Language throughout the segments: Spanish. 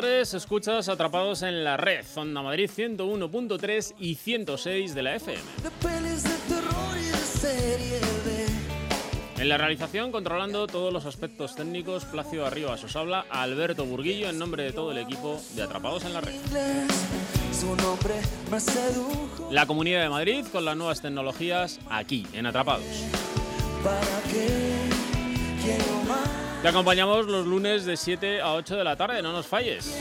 Tardes, escuchas Atrapados en la Red, Onda Madrid 101.3 y 106 de la FM. En la realización, controlando todos los aspectos técnicos, Placio Arribas os habla Alberto Burguillo en nombre de todo el equipo de Atrapados en la Red. La Comunidad de Madrid con las nuevas tecnologías aquí, en Atrapados. Te acompañamos los lunes de 7 a 8 de la tarde, no nos falles.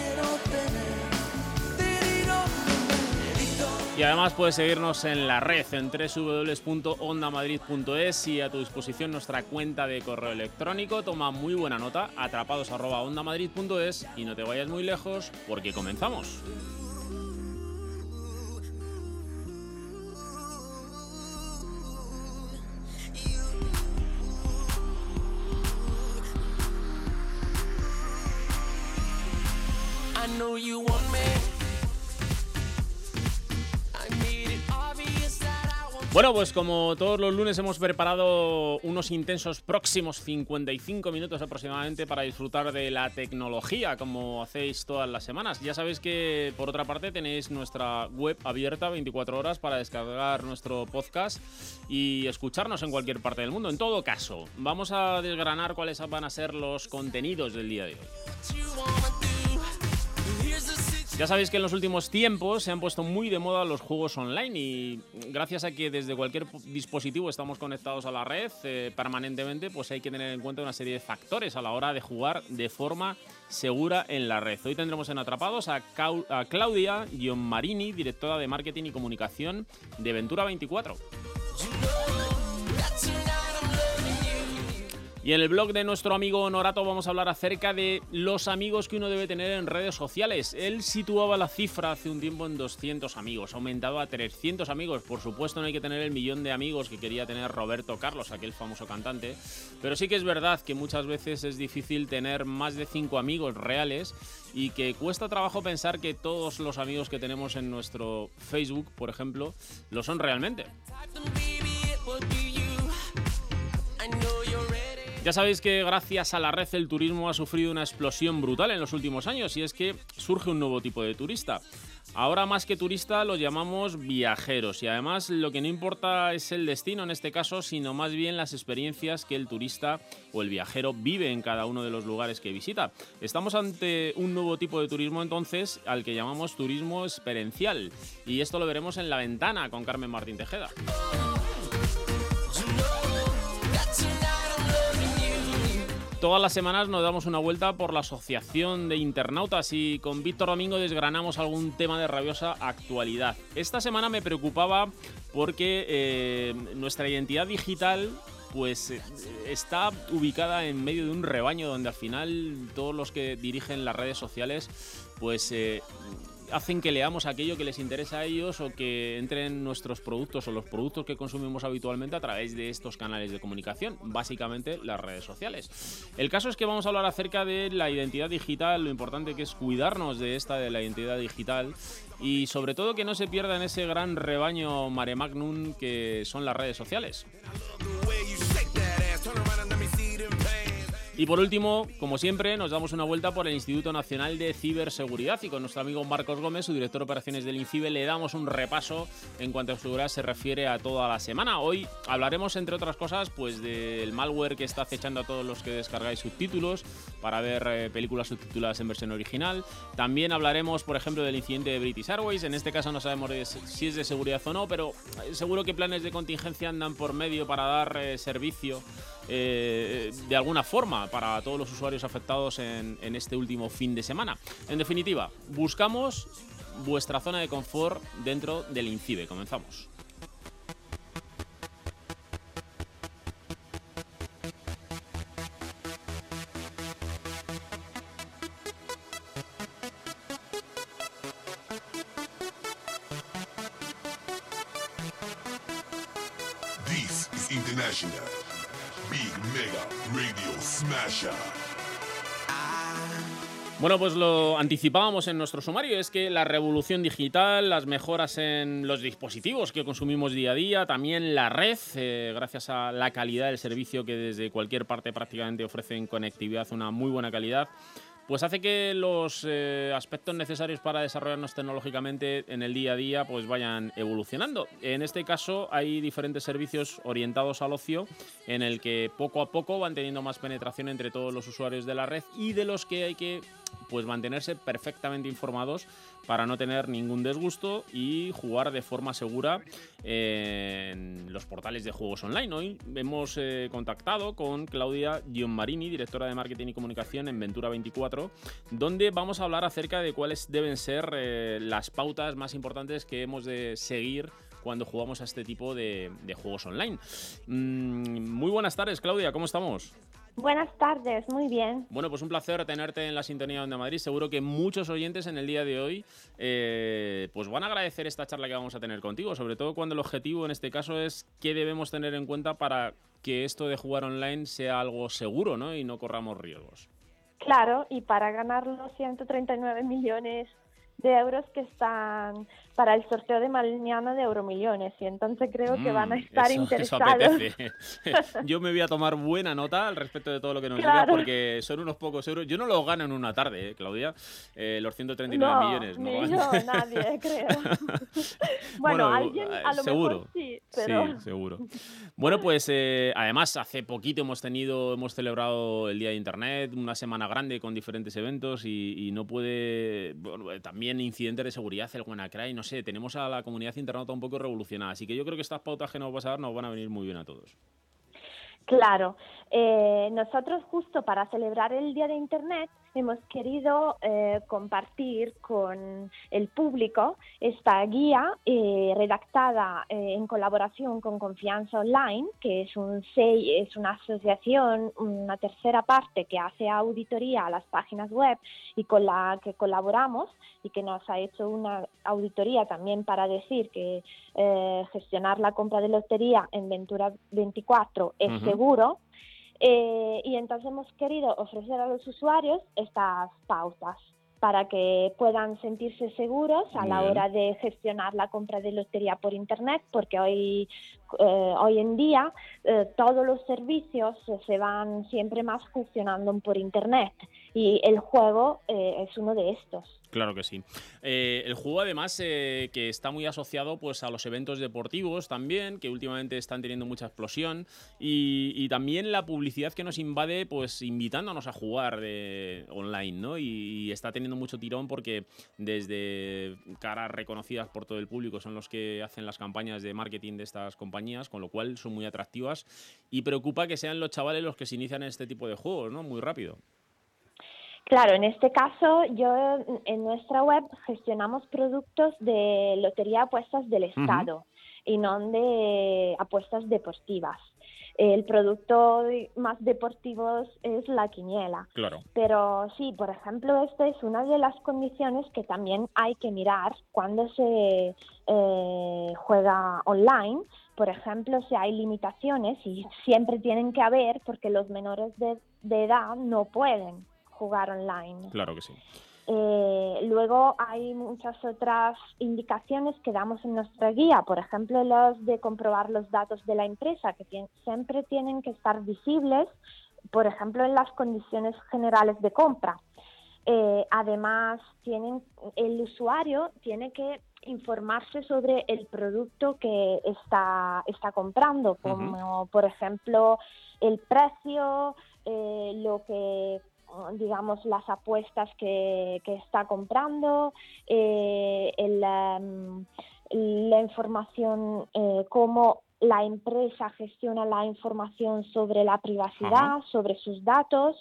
Y además puedes seguirnos en la red en www.ondamadrid.es y a tu disposición nuestra cuenta de correo electrónico. Toma muy buena nota, atrapados.ondamadrid.es y no te vayas muy lejos porque comenzamos. Bueno, pues como todos los lunes hemos preparado unos intensos próximos 55 minutos aproximadamente para disfrutar de la tecnología, como hacéis todas las semanas. Ya sabéis que por otra parte tenéis nuestra web abierta 24 horas para descargar nuestro podcast y escucharnos en cualquier parte del mundo. En todo caso, vamos a desgranar cuáles van a ser los contenidos del día de hoy. Ya sabéis que en los últimos tiempos se han puesto muy de moda los juegos online y gracias a que desde cualquier dispositivo estamos conectados a la red eh, permanentemente, pues hay que tener en cuenta una serie de factores a la hora de jugar de forma segura en la red. Hoy tendremos en Atrapados a, a Claudia Marini, directora de Marketing y Comunicación de Ventura 24. Y en el blog de nuestro amigo Honorato vamos a hablar acerca de los amigos que uno debe tener en redes sociales. Él situaba la cifra hace un tiempo en 200 amigos, aumentado a 300 amigos. Por supuesto no hay que tener el millón de amigos que quería tener Roberto Carlos, aquel famoso cantante. Pero sí que es verdad que muchas veces es difícil tener más de 5 amigos reales y que cuesta trabajo pensar que todos los amigos que tenemos en nuestro Facebook, por ejemplo, lo son realmente. Ya sabéis que gracias a la red el turismo ha sufrido una explosión brutal en los últimos años y es que surge un nuevo tipo de turista. Ahora más que turista los llamamos viajeros y además lo que no importa es el destino en este caso, sino más bien las experiencias que el turista o el viajero vive en cada uno de los lugares que visita. Estamos ante un nuevo tipo de turismo entonces al que llamamos turismo experiencial y esto lo veremos en la ventana con Carmen Martín Tejeda. Todas las semanas nos damos una vuelta por la Asociación de Internautas y con Víctor Domingo desgranamos algún tema de rabiosa actualidad. Esta semana me preocupaba porque eh, nuestra identidad digital pues eh, está ubicada en medio de un rebaño donde al final todos los que dirigen las redes sociales pues eh, hacen que leamos aquello que les interesa a ellos o que entren nuestros productos o los productos que consumimos habitualmente a través de estos canales de comunicación, básicamente las redes sociales. El caso es que vamos a hablar acerca de la identidad digital, lo importante que es cuidarnos de esta de la identidad digital y sobre todo que no se pierda en ese gran rebaño mare magnum que son las redes sociales. Y por último, como siempre, nos damos una vuelta por el Instituto Nacional de Ciberseguridad y con nuestro amigo Marcos Gómez, su director de operaciones del INCIBE, le damos un repaso en cuanto a seguridad se refiere a toda la semana. Hoy hablaremos, entre otras cosas, pues del malware que está acechando a todos los que descargáis subtítulos para ver eh, películas subtituladas en versión original. También hablaremos, por ejemplo, del incidente de British Airways. En este caso no sabemos si es de seguridad o no, pero eh, seguro que planes de contingencia andan por medio para dar eh, servicio de alguna forma para todos los usuarios afectados en, este último fin de semana. En definitiva, buscamos vuestra zona de confort dentro del INCIBE. Comenzamos. Big Mega Radio Smasher. Bueno, pues lo anticipábamos en nuestro sumario, es que la revolución digital, las mejoras en los dispositivos que consumimos día a día, también la red, eh, gracias a la calidad del servicio que desde cualquier parte prácticamente ofrecen conectividad, una muy buena calidad, pues hace que los eh, aspectos necesarios para desarrollarnos tecnológicamente en el día a día pues vayan evolucionando. En este caso hay diferentes servicios orientados al ocio en el que poco a poco van teniendo más penetración entre todos los usuarios de la red y de los que hay que pues mantenerse perfectamente informados para no tener ningún disgusto y jugar de forma segura en los portales de juegos online. Hoy hemos eh, contactado con Claudia Gianmarini, directora de marketing y comunicación en Ventura 24, donde vamos a hablar acerca de cuáles deben ser eh, las pautas más importantes que hemos de seguir cuando jugamos a este tipo de, juegos online. Mm, muy buenas tardes, Claudia, ¿cómo estamos? Buenas tardes, muy bien. Bueno, pues un placer tenerte en la sintonía de Onda Madrid. Seguro que muchos oyentes en el día de hoy eh, pues van a agradecer esta charla que vamos a tener contigo, sobre todo cuando el objetivo en este caso es qué debemos tener en cuenta para que esto de jugar online sea algo seguro ¿no? y no corramos riesgos. Claro, y para ganar los 139 millones de euros que están para el sorteo de mañana de Euromillones y entonces creo que van a mm, estar interesados. Yo me voy a tomar buena nota al respecto de todo lo que nos digas porque son unos pocos euros. Yo no los gano en una tarde, ¿eh, Claudia, eh, los 139 millones. No, yo, nadie, creo. bueno, alguien a lo seguro. mejor sí, pero... Sí, seguro. Bueno, pues eh, además hace poquito hemos tenido, hemos celebrado el Día de Internet, una semana grande con diferentes eventos y, no puede, también incidentes de seguridad, el WannaCry, no tenemos a la comunidad internauta un poco revolucionada. Así que yo creo que estas pautas que nos vas a dar nos van a venir muy bien a todos. Claro, eh, nosotros justo para celebrar el Día de Internet hemos querido eh, compartir con el público esta guía eh, redactada en colaboración con Confianza Online, que es, un es una asociación, una tercera parte que hace auditoría a las páginas web y con la que colaboramos y que nos ha hecho una auditoría también para decir que gestionar la compra de lotería en Ventura 24 es seguro eh, y entonces hemos querido ofrecer a los usuarios estas pautas para que puedan sentirse seguros a la hora de gestionar la compra de lotería por Internet, porque hoy, eh, hoy en día eh, todos los servicios se van siempre más gestionando por Internet y el juego es uno de estos. Claro que sí. Eh, el juego además eh, que está muy asociado pues a los eventos deportivos también, que últimamente están teniendo mucha explosión y, también la publicidad que nos invade pues invitándonos a jugar de, online, ¿no? Y, está teniendo mucho tirón porque desde caras reconocidas por todo el público son los que hacen las campañas de marketing de estas compañías, con lo cual son muy atractivas y preocupa que sean los chavales los que se inician en este tipo de juegos, ¿no? Muy rápido. Claro, en este caso, yo en nuestra web gestionamos productos de lotería apuestas del Estado y no de apuestas deportivas. El producto más deportivo es la quiniela. Claro. Pero sí, por ejemplo, esta es una de las condiciones que también hay que mirar cuando se eh, juega online. Por ejemplo, si hay limitaciones y siempre tienen que haber porque los menores de edad no pueden jugar online. Claro que sí. Eh, luego hay muchas otras indicaciones que damos en nuestra guía, por ejemplo, los de comprobar los datos de la empresa, que siempre tienen que estar visibles, por ejemplo, en las condiciones generales de compra. Eh, además, tienen, el usuario tiene que informarse sobre el producto que está, está comprando, como por ejemplo el precio, eh, lo que digamos, las apuestas que, está comprando, eh, em, la información, eh, cómo la empresa gestiona la información sobre la privacidad, sobre sus datos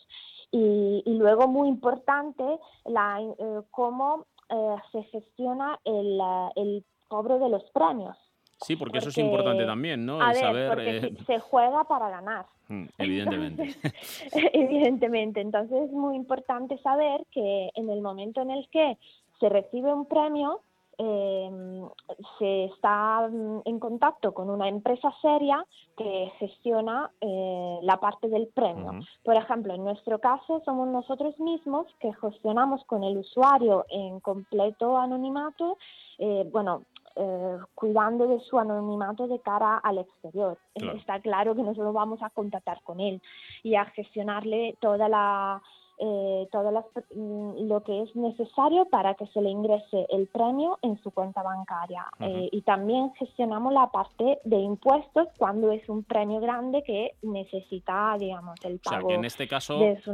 y, luego, muy importante, la, eh, cómo se gestiona el, el cobro de los premios. Sí, porque, eso es importante también, ¿no? A ver, porque se juega para ganar. Mm, evidentemente. evidentemente. Entonces es muy importante saber que en el momento en el que se recibe un premio, em, se está mm, en contacto con una empresa seria que gestiona eh, la parte del premio. Por ejemplo, en nuestro caso somos nosotros mismos que gestionamos con el usuario en completo anonimato, eh, bueno, eh, cuidando de su anonimato de cara al exterior. Está claro que nosotros vamos a contactar con él y a gestionarle toda la eh, todo mm, lo que es necesario para que se le ingrese el premio en su cuenta bancaria. Eh, y también gestionamos la parte de impuestos cuando es un premio grande que necesita, digamos, el pago en este caso, de su,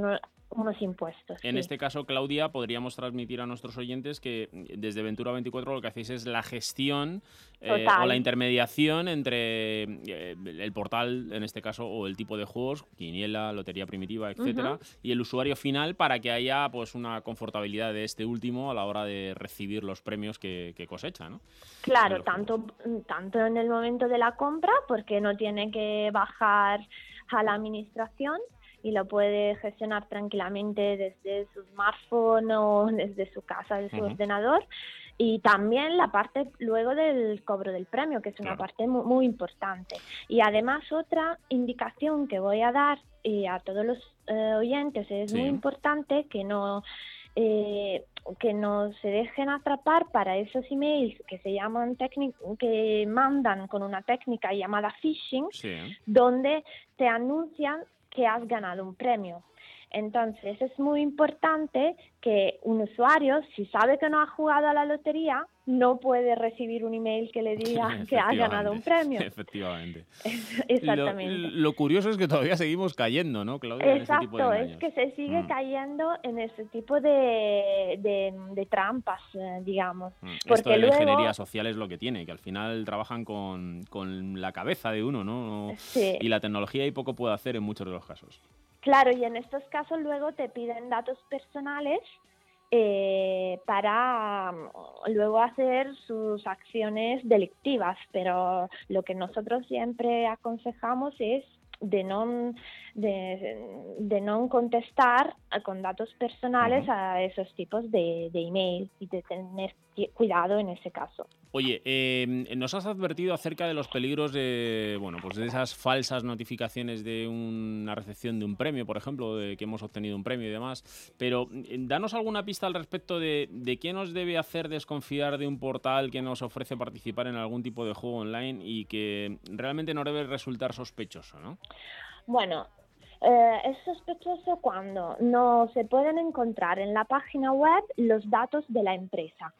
unos impuestos. En este caso, Claudia, podríamos transmitir a nuestros oyentes que desde Ventura 24 lo que hacéis es la gestión eh, o la intermediación entre eh, el portal, en este caso, o el tipo de juegos, quiniela, lotería primitiva, etcétera, y el usuario final para que haya pues una confortabilidad de este último a la hora de recibir los premios que, cosecha, ¿no? Claro, tanto, tanto en el momento de la compra, porque no tiene que bajar a la administración, y lo puede gestionar tranquilamente desde su smartphone o desde su casa, desde su ordenador. Y también la parte luego del cobro del premio, que es una parte muy, importante. Y además otra indicación que voy a dar y a todos los eh, oyentes es muy importante que no eh, que no se dejen atrapar para esos emails que se llaman que mandan con una técnica llamada phishing, donde te anuncian que has ganado un premio. Entonces es muy importante que un usuario, si sabe que no ha jugado a la lotería, no puede recibir un email que le diga que ha ganado un premio. Efectivamente. Exactamente. Lo, curioso es que todavía seguimos cayendo, ¿no, Claudia? Exacto, es que se sigue mm. cayendo en ese tipo de, de, trampas, eh, digamos. Mm. Porque Esto de la ingeniería social es lo que tiene, que al final trabajan con, con la cabeza de uno, ¿no? Sí. Y la tecnología y poco puede hacer en muchos de los casos. Claro, y en estos casos luego te piden datos personales eh, para mm, luego hacer sus acciones delictivas, pero lo que nosotros siempre aconsejamos es de no de, de no contestar con datos personales a esos tipos de, de email y de tener cuidado en ese caso. Oye, em, nos has advertido acerca de los peligros de, bueno, pues de esas falsas notificaciones de una recepción de un premio, por ejemplo, de que hemos obtenido un premio y demás. Pero eh, danos alguna pista al respecto de, de qué nos debe hacer desconfiar de un portal que nos ofrece participar en algún tipo de juego online y que realmente no debe resultar sospechoso, ¿no? Bueno, eh, es sospechoso cuando no se pueden encontrar en la página web los datos de la empresa.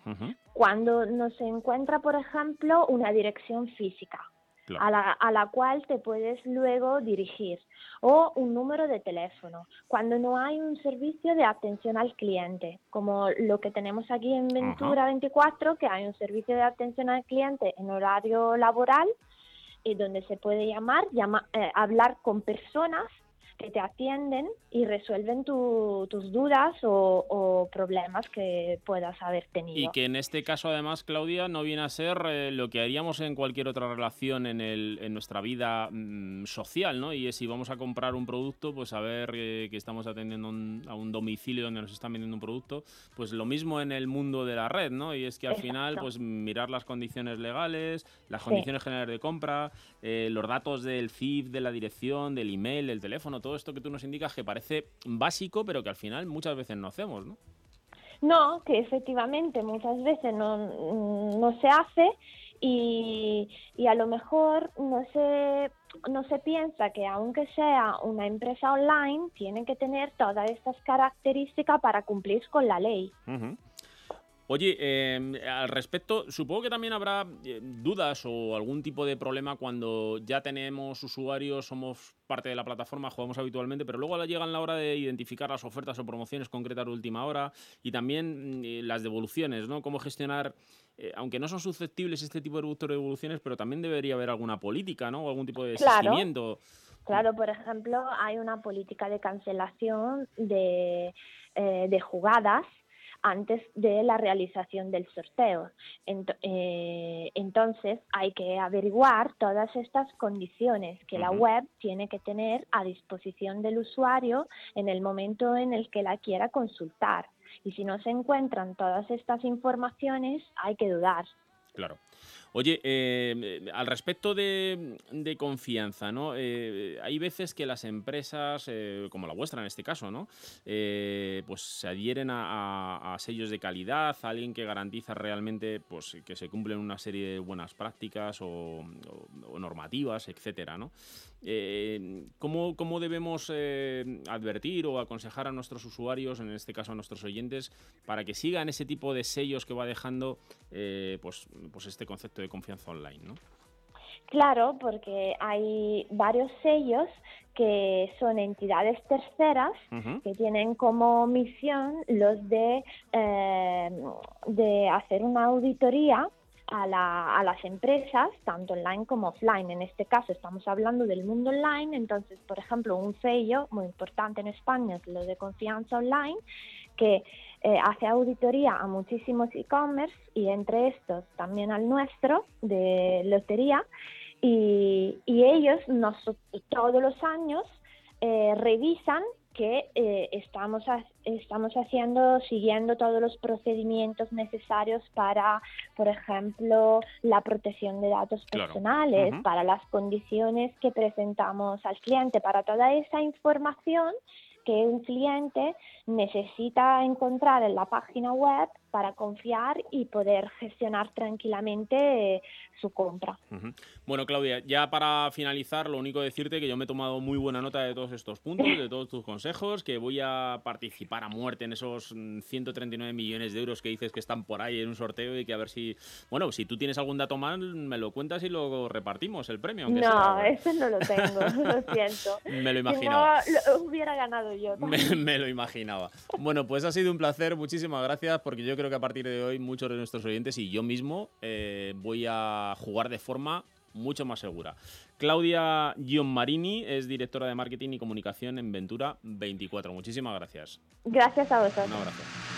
Cuando no se encuentra, por ejemplo, una dirección física. A, la, a la cual te puedes luego dirigir o un número de teléfono. Cuando no hay un servicio de atención al cliente, como lo que tenemos aquí en Ventura 24, que hay un servicio de atención al cliente en horario laboral, y donde se puede llamar, llama, eh, hablar con personas que te atienden y resuelven tus dudas o, problemas que puedas haber tenido. Y que en este caso, además, Claudia, no viene a ser eh, lo que haríamos en cualquier otra relación en, el, en nuestra vida mm, social, ¿no? Y es si vamos a comprar un producto, pues saber eh, que estamos atendiendo a un domicilio donde nos están vendiendo un producto, pues lo mismo en el mundo de la red, ¿no? Y es que al final, pues mirar las condiciones legales, las condiciones generales de compra, eh, los datos del CIF, de la dirección, del email, del teléfono, todo esto que tú nos indicas que parece básico, pero que al final muchas veces no hacemos, ¿no? No, que efectivamente muchas veces no, no se hace y, y, a lo mejor no se, no se piensa que aunque sea una empresa online, tiene que tener todas estas características para cumplir con la ley. Oye, em, al respecto, supongo que también habrá eh, dudas o algún tipo de problema cuando ya tenemos usuarios, somos parte de la plataforma, jugamos habitualmente, pero luego llegan la hora de identificar las ofertas o promociones concretas de última hora y también mm, eh, las devoluciones, ¿no? Cómo gestionar, eh, aunque no son susceptibles este tipo de devoluciones, pero también debería haber alguna política, ¿no? O algún tipo de seguimiento. Claro, por ejemplo, hay una política de cancelación de, de jugadas antes de la realización del sorteo. Eh, entonces hay que averiguar todas estas condiciones que la web tiene que tener a disposición del usuario en el momento en el que la quiera consultar. Y si no se encuentran todas estas informaciones, hay que dudar. Claro. Oye, eh, al respecto de, confianza, ¿no? Eh, hay veces que las empresas, eh, como la vuestra en este caso, ¿no? pues se adhieren a, sellos de calidad, a alguien que garantiza realmente pues, que se cumplen una serie de buenas prácticas o, normativas, etcétera, ¿no? ¿cómo, ¿cómo, debemos advertir o aconsejar a nuestros usuarios, en este caso a nuestros oyentes, para que sigan ese tipo de sellos que va dejando pues, pues este concepto de confianza online, ¿no? Claro, porque hay varios sellos que son entidades terceras que tienen como misión los de, eh, de hacer una auditoría a, la, a, las empresas, tanto online como offline. En este caso estamos hablando del mundo online, entonces, por ejemplo, un sello muy importante en España es lo de confianza online, que eh, hace auditoría a muchísimos e-commerce y entre estos también al nuestro de lotería. Y, ellos nos, todos los años eh, revisan que eh, estamos, estamos haciendo, siguiendo todos los procedimientos necesarios para, por ejemplo, la protección de datos personales, para las condiciones que presentamos al cliente, para toda esa información que un cliente necesita encontrar en la página web para confiar y poder gestionar tranquilamente eh, su compra. Bueno, Claudia, ya para finalizar, lo único decirte que yo me he tomado muy buena nota de todos estos puntos, de todos tus consejos, que voy a participar a muerte en esos 139 mm, millones de euros que dices que están por ahí en un sorteo y que a ver si, bueno, si tú tienes algún dato más, me lo cuentas y lo repartimos el premio. no, ese no lo tengo, lo siento. me lo imaginaba. lo hubiera ganado yo. Me, me lo imaginaba. Bueno, pues ha sido un placer, muchísimas gracias, porque yo creo creo que a partir de hoy muchos de nuestros oyentes y yo mismo eh, voy a jugar de forma mucho más segura. Claudia Marini es directora de marketing y comunicación en Ventura 24. Muchísimas gracias. Gracias a vosotros. Un abrazo.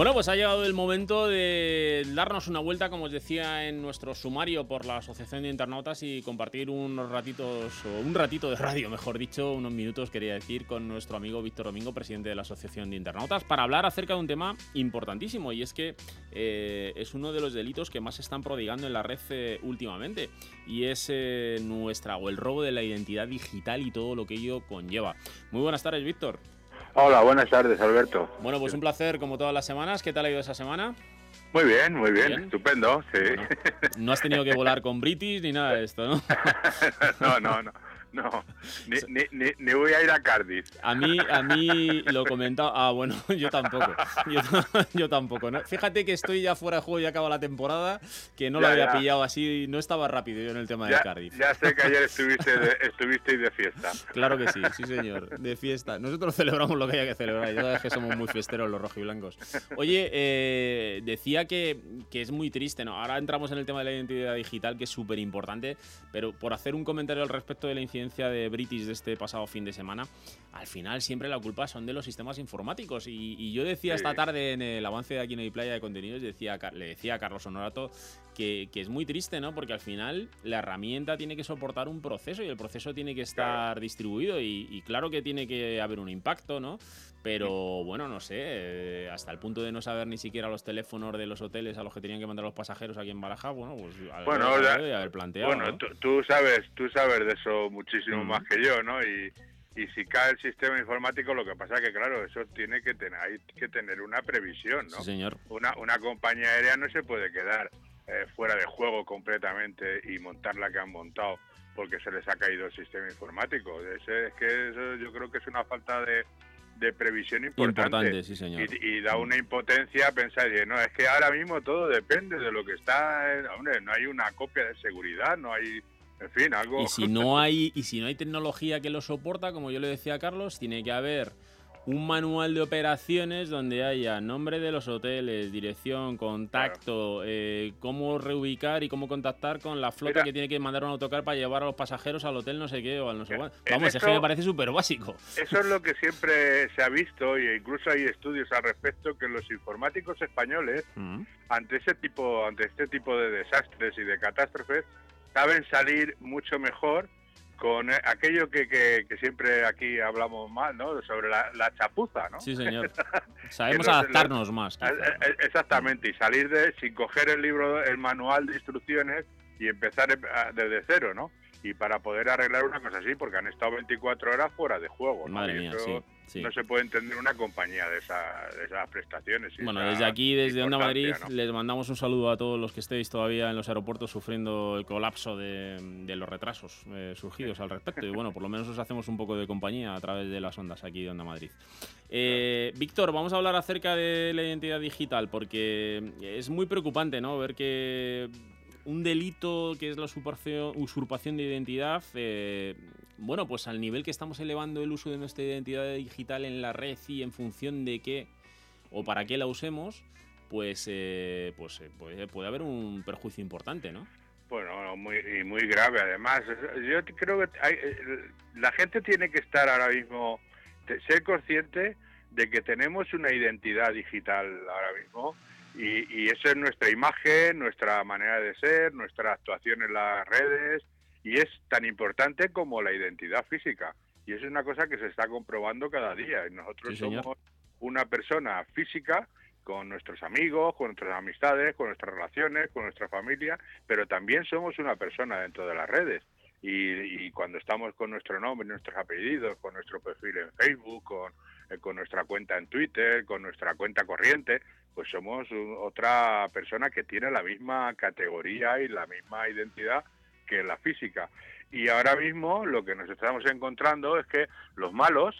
Bueno, pues ha llegado el momento de darnos una vuelta, como os decía en nuestro sumario por la Asociación de Internautas y compartir unos ratitos, o un ratito de radio, mejor dicho, unos minutos, quería decir, con nuestro amigo Víctor Domingo, presidente de la Asociación de Internautas, para hablar acerca de un tema importantísimo y es que eh, es uno de los delitos que más se están prodigando en la red eh, últimamente y es eh, nuestra o el robo de la identidad digital y todo lo que ello conlleva. Muy buenas tardes, Víctor. Hola, buenas tardes, Alberto. Bueno, pues un placer como todas las semanas. ¿Qué tal ha ido esa semana? Muy bien, muy bien, estupendo, sí. no has tenido que volar con British ni nada de esto, ¿no? no, no, no. No, ni, ni, ni, voy a ir a Cardiff. A mí, a mí lo comentaba. Ah, bueno, yo tampoco. Yo, tampoco. Fíjate que estoy ya fuera de juego y acaba la temporada, que no lo había pillado así, no estaba rápido yo en el tema de Cardiff. Ya sé que ayer estuviste de, estuvisteis de fiesta. Claro que sí, sí señor, de fiesta. Nosotros celebramos lo que haya que celebrar, ya sabes que somos muy festeros los rojiblancos. Oye, eh, decía que, que es muy triste, ¿no? Ahora entramos en el tema de la identidad digital, que es súper importante, pero por hacer un comentario al respecto de la incidencia de British de este pasado fin de semana, al final siempre la culpa son de los sistemas informáticos. Y, yo decía esta tarde en el avance de aquí en Playa de Contenidos, decía, le decía a Carlos Honorato que, es muy triste, ¿no? Porque al final la herramienta tiene que soportar un proceso y el proceso tiene que estar distribuido y, claro que tiene que haber un impacto, ¿no? Pero bueno, no sé, eh, hasta el punto de no saber ni siquiera los teléfonos de los hoteles a los que tenían que mandar los pasajeros aquí en Baraja, bueno, pues bueno, haber planteado. Bueno, tú, sabes, tú sabes de eso muchísimo más que yo, ¿no? Y, y si cae el sistema informático, lo que pasa es que, claro, eso tiene que tener, hay que tener una previsión, ¿no? Sí, señor. Una, una compañía aérea no se puede quedar eh, fuera de juego completamente y montar la que han montado porque se les ha caído el sistema informático. Es, es que eso yo creo que es una falta de, de previsión importante. sí, señor. Y, da una impotencia pensar, no, es que ahora mismo todo depende de lo que está, hombre, no hay una copia de seguridad, no hay en fin, algo Y si no hay y si no hay tecnología que lo soporta, como yo le decía a Carlos, tiene que haber un manual de operaciones donde haya nombre de los hoteles, dirección, contacto, eh, cómo reubicar y cómo contactar con la flota que tiene que mandar un autocar para llevar a los pasajeros al hotel no sé qué o al no sé cuál. Vamos, es que me parece súper básico. Eso es lo que siempre se ha visto y incluso hay estudios al respecto que los informáticos españoles mm. ante ese tipo ante este tipo de desastres y de catástrofes saben salir mucho mejor con eh, aquello que, que, siempre aquí hablamos más, ¿no? Sobre la, chapuza, ¿no? Sí, señor. Sabemos adaptarnos más. Eh, eh, exactamente, y salir de, sin coger el libro, el manual de instrucciones y empezar desde cero, ¿no? Y para poder arreglar una cosa así, porque han estado 24 horas fuera de juego, ¿no? Madre mía, sí. No se puede entender una compañía de, esas prestaciones. bueno, desde aquí, desde Onda Madrid, les mandamos un saludo a todos los que estéis todavía en los aeropuertos sufriendo el colapso de, los retrasos eh, surgidos al respecto. Y bueno, por lo menos os hacemos un poco de compañía a través de las ondas aquí de Onda Madrid. Eh, Víctor, vamos a hablar acerca de la identidad digital porque es muy preocupante, ¿no? Ver que un delito que es la usurpación, de identidad, eh, bueno, pues al nivel que estamos elevando el uso de nuestra identidad digital en la red y en función de qué o para qué la usemos, pues, eh, pues eh, puede, haber un perjuicio importante, ¿no? Bueno, muy, y muy grave además. Yo creo que la gente tiene que estar ahora mismo, ser consciente de que tenemos una identidad digital ahora mismo y, y esa es nuestra imagen, nuestra manera de ser, nuestra actuación en las redes y es tan importante como la identidad física. Y es una cosa que se está comprobando cada día. Y nosotros somos una persona física con nuestros amigos, con nuestras amistades, con nuestras relaciones, con nuestra familia, pero también somos una persona dentro de las redes. Y, y cuando estamos con nuestro nombre, nuestros apellidos, con nuestro perfil en Facebook, con, con nuestra cuenta en Twitter, con nuestra cuenta corriente, pues somos otra persona que tiene la misma categoría y la misma identidad que la física. Y ahora mismo lo que nos estamos encontrando es que los malos,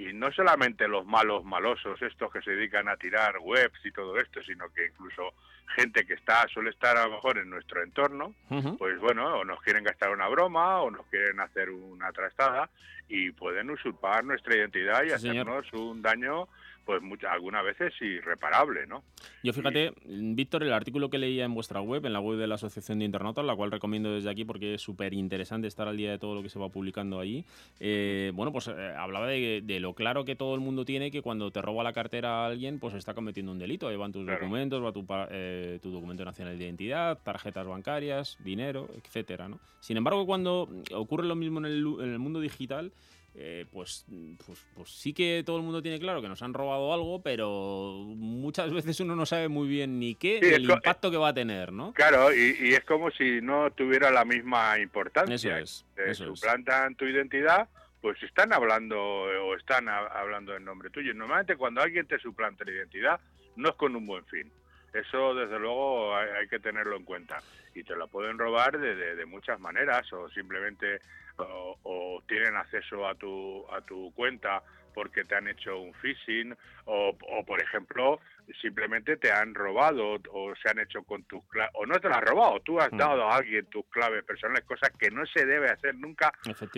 y no solamente los malos malosos, estos que se dedican a tirar webs y todo esto, sino que incluso gente que está suele estar a lo mejor en nuestro entorno, pues bueno, o nos quieren gastar una broma o nos quieren hacer una trastada y pueden usurpar nuestra identidad y hacernos un daño pues muchas, algunas veces irreparable, ¿no? Yo fíjate, Víctor, el artículo que leía en vuestra web, en la web de la Asociación de Internautas, la cual recomiendo desde aquí porque es súper interesante estar al día de todo lo que se va publicando ahí, eh, bueno, pues eh, hablaba de, lo claro que todo el mundo tiene que cuando te roba la cartera a alguien, pues está cometiendo un delito. Ahí van tus documentos, va tu, eh, tu documento nacional de identidad, tarjetas bancarias, dinero, etcétera, ¿no? Sin embargo, cuando ocurre lo mismo en el, en el mundo digital, eh, pues, pues, pues, sí que todo el mundo tiene claro que nos han robado algo, pero muchas veces uno no sabe muy bien ni qué, ni el impacto que va a tener, ¿no? Claro, y, es como si no tuviera la misma importancia. Eso es. suplantan tu identidad, pues están hablando o están hablando en nombre tuyo. Normalmente cuando alguien te suplanta la identidad, no es con un buen fin. Eso, desde luego, hay, que tenerlo en cuenta. Y te lo pueden robar de, de, muchas maneras, o simplemente o, tienen acceso a tu, a tu cuenta porque te han hecho un phishing, o, o por ejemplo, simplemente te han robado o se han hecho con tus claves, o no te lo has robado, tú has mm. dado a alguien tus claves personales, cosas que no se debe hacer nunca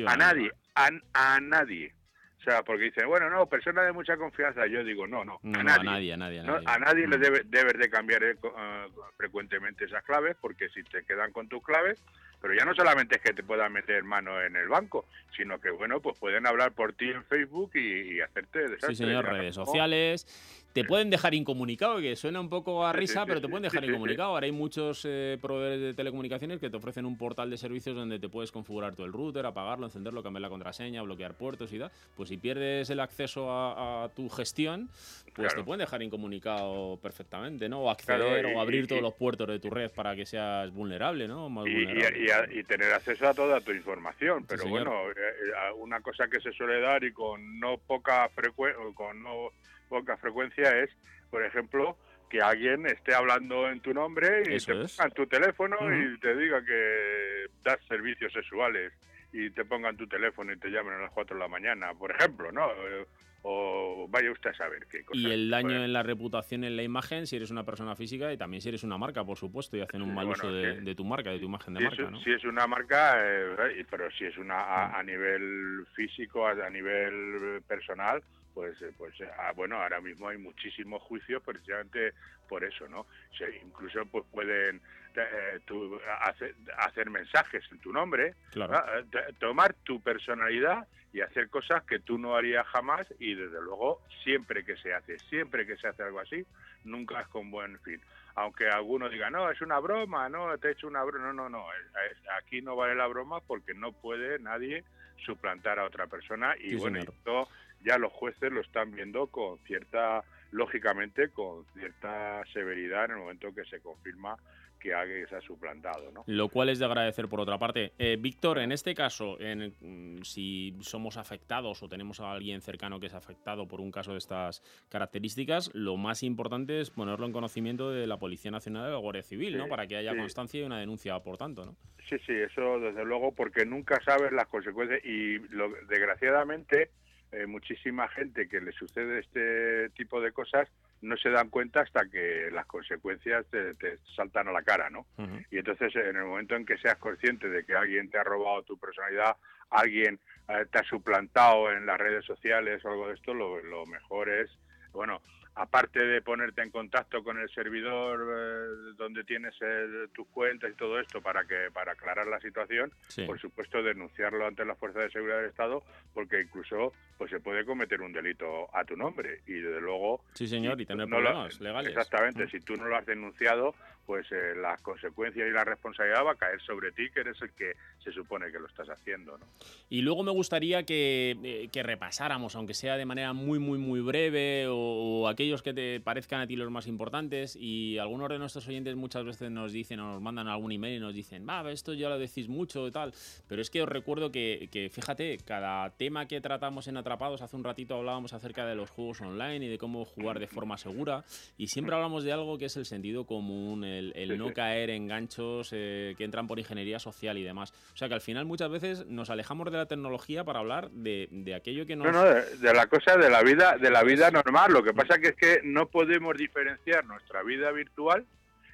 a nadie, a, a nadie. O sea, porque dicen, bueno, no, persona de mucha confianza. Yo digo, no, no, a, nadie, a nadie. A nadie, le mm. debe, debes de cambiar eh, eh, frecuentemente esas claves, porque si te quedan con tus claves, pero ya no solamente es que te puedan meter mano en el banco, sino que, bueno, pues pueden hablar por ti en Facebook y, hacerte desastres. Sí, señor, redes sociales te pueden dejar incomunicado, que suena un poco a risa, pero te pueden dejar incomunicado. Ahora hay muchos eh, proveedores de telecomunicaciones que te ofrecen un portal de servicios donde te puedes configurar todo el router, apagarlo, encenderlo, cambiar la contraseña, bloquear puertos y tal. Pues si pierdes el acceso a, tu gestión, pues te pueden dejar incomunicado perfectamente, ¿no? O acceder o abrir todos los puertos de tu red para que seas vulnerable, ¿no? y, tener acceso a toda tu información. Pero bueno, eh, eh, una cosa que se suele dar y con no poca frecuencia, con no poca frecuencia es, por ejemplo, que alguien esté hablando en tu nombre y te ponga en tu teléfono y te diga que das servicios sexuales y te pongan tu teléfono y te llamen a las 4 de la mañana, por ejemplo, ¿no? O vaya usted a saber qué Y el daño en la reputación, en la imagen, si eres una persona física y también si eres una marca, por supuesto, y hacen un mal uso de, tu marca, de tu imagen de marca. ¿no? Si es una marca, eh, pero si es una a, nivel físico, a, nivel personal, pues, eh, pues ah, bueno, ahora mismo hay muchísimos juicios precisamente por eso, ¿no? incluso pues pueden eh, hacer, mensajes en tu nombre, tomar tu personalidad y hacer cosas que tú no harías jamás y desde luego siempre que se hace, siempre que se hace algo así, nunca es con buen fin. Aunque alguno diga, no, es una broma, no, te he hecho una broma, no, no, no, aquí no vale la broma porque no puede nadie suplantar a otra persona y bueno, esto ya los jueces lo están viendo con cierta, lógicamente, con cierta severidad en el momento que se confirma que se ha suplantado. ¿no? Lo cual es de agradecer por otra parte. Eh, Víctor, en este caso, en, mm, si somos afectados o tenemos a alguien cercano que es afectado por un caso de estas características, lo más importante es ponerlo en conocimiento de la Policía Nacional de la Guardia Civil, ¿no? Para que haya constancia y una denuncia, por tanto, ¿no? Sí, sí, eso desde luego, porque nunca sabes las consecuencias y lo, desgraciadamente eh, muchísima gente que le sucede este tipo de cosas no se dan cuenta hasta que las consecuencias te, saltan a la cara, ¿no? Y entonces, en el momento en que seas consciente de que alguien te ha robado tu personalidad, alguien eh, te ha suplantado en las redes sociales o algo de esto, lo, lo mejor es, bueno, aparte de ponerte en contacto con el servidor eh, donde tienes tus cuentas y todo esto para que para aclarar la situación, por supuesto denunciarlo ante las fuerzas de seguridad del Estado, porque incluso pues se puede cometer un delito a tu nombre y desde luego sí señor y tener problemas legales exactamente mm. si tú no lo has denunciado pues eh, las consecuencias y la responsabilidad va a caer sobre ti, que eres el que se supone que lo estás haciendo. ¿no? Y luego me gustaría que, eh, que, repasáramos, aunque sea de manera muy, muy, muy breve, o, aquellos que te parezcan a ti los más importantes, y algunos de nuestros oyentes muchas veces nos dicen o nos mandan algún email y nos dicen, va, esto ya lo decís mucho y tal, pero es que os recuerdo que, que, fíjate, cada tema que tratamos en Atrapados, hace un ratito hablábamos acerca de los juegos online y de cómo jugar de forma segura, y siempre hablamos de algo que es el sentido común, el, no caer en ganchos eh, que entran por ingeniería social y demás. O sea que al final muchas veces nos alejamos de la tecnología para hablar de, aquello que nos... No, no, de, la cosa de la vida, de la vida normal. Lo que pasa que es que no podemos diferenciar nuestra vida virtual,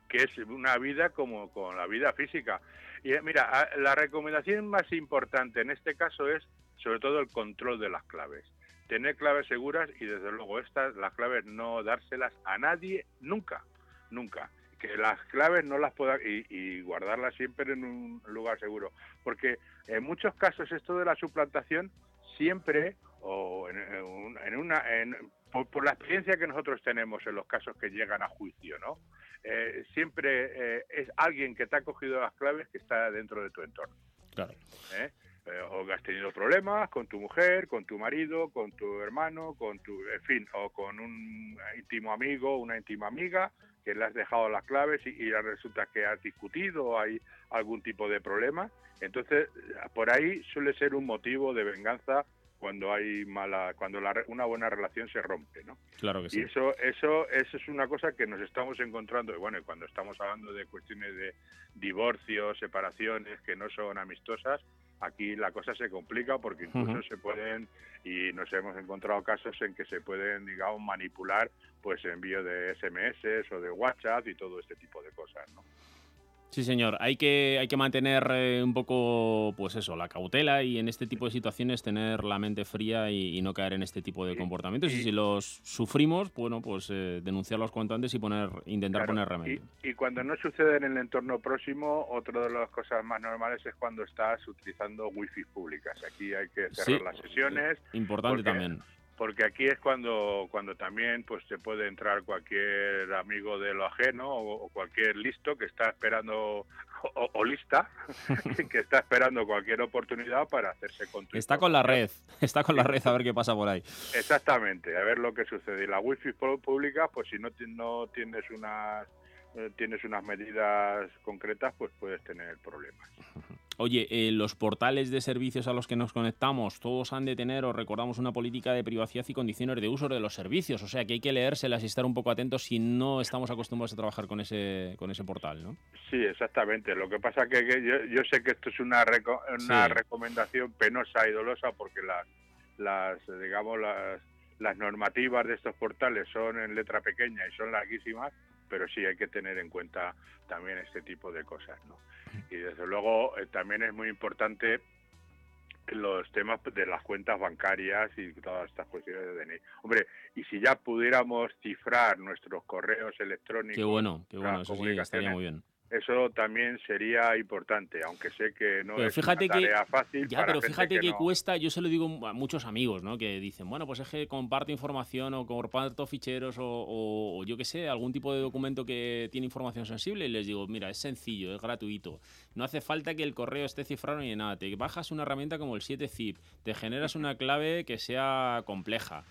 que es una vida como con la vida física. Y eh, mira, la recomendación más importante en este caso es sobre todo el control de las claves. Tener claves seguras y desde luego estas, las claves no dárselas a nadie nunca, nunca. Que las claves no las pueda y, guardarlas siempre en un lugar seguro. Porque en muchos casos esto de la suplantación siempre o en, una por, la experiencia que nosotros tenemos en los casos que llegan a juicio no eh, siempre eh, es alguien que te ha cogido las claves que está dentro de tu entorno claro ¿Eh? o has tenido problemas con tu mujer, con tu marido, con tu hermano, con tu, en fin, o con un íntimo amigo, una íntima amiga, que le has dejado las claves y, resulta que has discutido o hay algún tipo de problema. Entonces, por ahí suele ser un motivo de venganza cuando hay mala cuando una buena relación se rompe no claro que sí. y eso eso eso es una cosa que nos estamos encontrando y bueno cuando estamos hablando de cuestiones de divorcios separaciones que no son amistosas aquí la cosa se complica porque incluso se pueden y nos hemos encontrado casos en que se pueden digamos manipular pues envío de SMS o de WhatsApp y todo este tipo de cosas ¿no? Sí, señor. Hay que, hay que mantener eh, un poco, pues eso, la cautela y en este tipo de situaciones tener la mente fría y, no caer en este tipo de comportamientos. Y, si los sufrimos, bueno, pues eh, denunciarlos cuanto antes y poner, intentar poner remedio. Y, cuando no sucede en el entorno próximo, otra de las cosas más normales es cuando estás utilizando wifi públicas. Aquí hay que cerrar las sesiones. Importante también porque aquí es cuando cuando también pues se puede entrar cualquier amigo de lo ajeno o, cualquier listo que está esperando o, lista que está esperando cualquier oportunidad para hacerse con está con la red está con la red a ver qué pasa por ahí. Exactamente a ver lo que sucede. Y la wifi pública pues si no no tienes unas eh, tienes unas medidas concretas pues puedes tener problemas Oye, eh, los portales de servicios a los que nos conectamos, todos han de tener, o recordamos, una política de privacidad y condiciones de uso de los servicios. O sea que hay que leérselas y estar un poco atentos si no estamos acostumbrados a trabajar con ese, con ese portal, ¿no? Sí, exactamente. Lo que pasa que, que yo, sé que esto es una, una recomendación penosa y dolosa porque las, las digamos, las las normativas de estos portales son en letra pequeña y son larguísimas, pero sí hay que tener en cuenta también este tipo de cosas, ¿no? Y desde luego eh, también es muy importante los temas de las cuentas bancarias y todas estas cuestiones de DNI. Hombre, y si ya pudiéramos cifrar nuestros correos electrónicos, qué bueno, qué bueno, eso sí, estaría muy bien eso también sería importante, aunque sé que no es una tarea fácil. Ya, pero fíjate que, cuesta, yo se lo digo a muchos amigos, ¿no? Que dicen, bueno, pues es que comparto información o comparto ficheros o, yo qué sé, algún tipo de documento que tiene información sensible y les digo, mira, es sencillo, es gratuito. No hace falta que el correo esté cifrado ni nada. Te bajas una herramienta como el 7zip, te generas una clave que sea compleja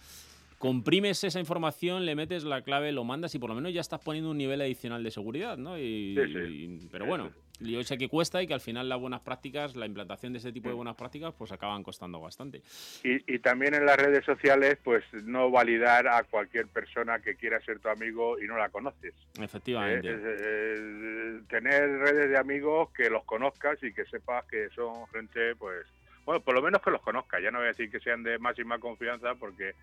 comprimes esa información, le metes la clave, lo mandas y por lo menos ya estás poniendo un nivel adicional de seguridad, ¿no? Y, pero bueno, yo sé que cuesta y que al final las buenas prácticas, la implantación de ese tipo de mm. buenas prácticas, pues acaban costando bastante. Y, también en las redes sociales, pues no validar a cualquier persona que quiera ser tu amigo y no la conoces. Efectivamente. tener redes de amigos que los conozcas y que sepas que son gente, pues, bueno, por lo menos que los conozcas. Ya no voy a decir que sean de máxima confianza porque